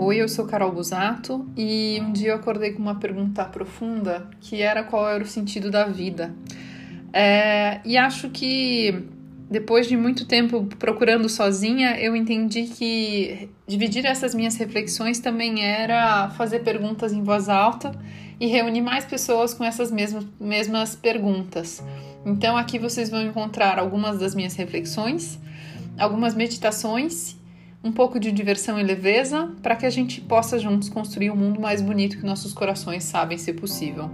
Oi, eu sou Carol Busato e um dia eu acordei com uma pergunta profunda que era qual era o sentido da vida. É, e acho que depois de muito tempo procurando sozinha, eu entendi que dividir essas minhas reflexões também era fazer perguntas em voz alta e reunir mais pessoas com essas mesmas, mesmas perguntas. Então aqui vocês vão encontrar algumas das minhas reflexões, algumas meditações um pouco de diversão e leveza para que a gente possa juntos construir um mundo mais bonito que nossos corações sabem ser possível.